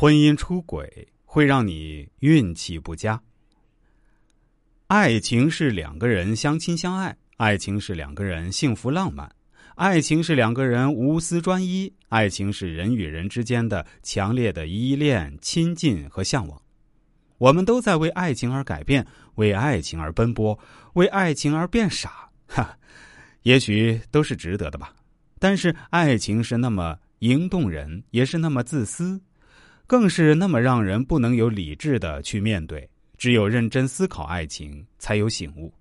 婚姻出轨会让你运气不佳。爱情是两个人相亲相爱，爱情是两个人幸福浪漫，爱情是两个人无私专一，爱情是人与人之间的强烈的依恋、亲近和向往。我们都在为爱情而改变，为爱情而奔波，为爱情而变傻，哈，也许都是值得的吧。但是爱情是那么萦动人，也是那么自私，更是那么让人不能有理智的去面对。只有认真思考爱情，才有醒悟。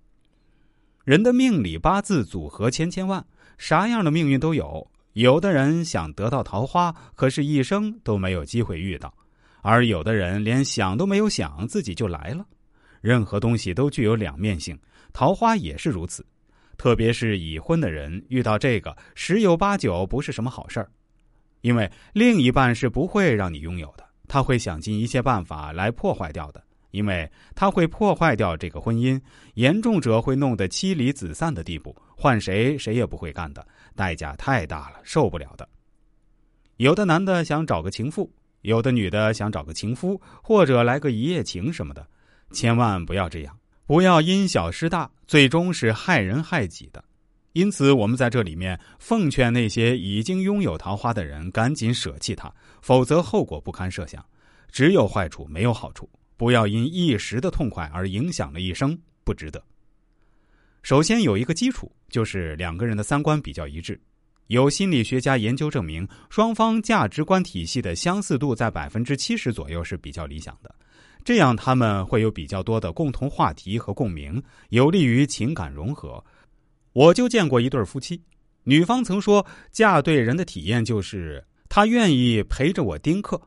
人的命里八字组合千千万，啥样的命运都有。有的人想得到桃花，可是一生都没有机会遇到；而有的人连想都没有想，自己就来了。任何东西都具有两面性，桃花也是如此。特别是已婚的人遇到这个，十有八九不是什么好事儿，因为另一半是不会让你拥有的，他会想尽一切办法来破坏掉的。因为他会破坏掉这个婚姻，严重者会弄得妻离子散的地步，换谁谁也不会干的，代价太大了，受不了的。有的男的想找个情妇，有的女的想找个情夫，或者来个一夜情什么的，千万不要这样，不要因小失大，最终是害人害己的。因此，我们在这里面奉劝那些已经拥有桃花的人，赶紧舍弃它，否则后果不堪设想，只有坏处没有好处。不要因一时的痛快而影响了一生，不值得。首先有一个基础，就是两个人的三观比较一致。有心理学家研究证明，双方价值观体系的相似度在百分之七十左右是比较理想的，这样他们会有比较多的共同话题和共鸣，有利于情感融合。我就见过一对夫妻，女方曾说，嫁对人的体验就是她愿意陪着我丁克。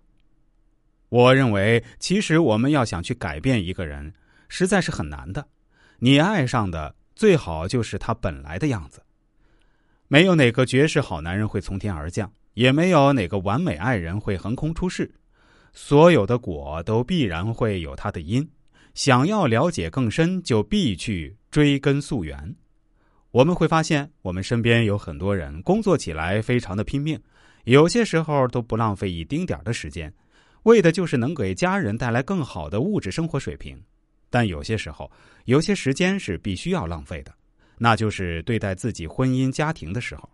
我认为，其实我们要想去改变一个人，实在是很难的。你爱上的最好就是他本来的样子。没有哪个绝世好男人会从天而降，也没有哪个完美爱人会横空出世。所有的果都必然会有它的因。想要了解更深，就必去追根溯源。我们会发现，我们身边有很多人工作起来非常的拼命，有些时候都不浪费一丁点的时间。为的就是能给家人带来更好的物质生活水平，但有些时候，有些时间是必须要浪费的，那就是对待自己婚姻家庭的时候。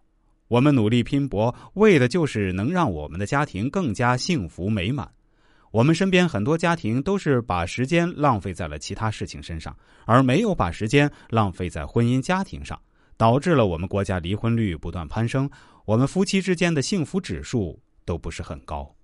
我们努力拼搏，为的就是能让我们的家庭更加幸福美满。我们身边很多家庭都是把时间浪费在了其他事情身上，而没有把时间浪费在婚姻家庭上，导致了我们国家离婚率不断攀升，我们夫妻之间的幸福指数都不是很高。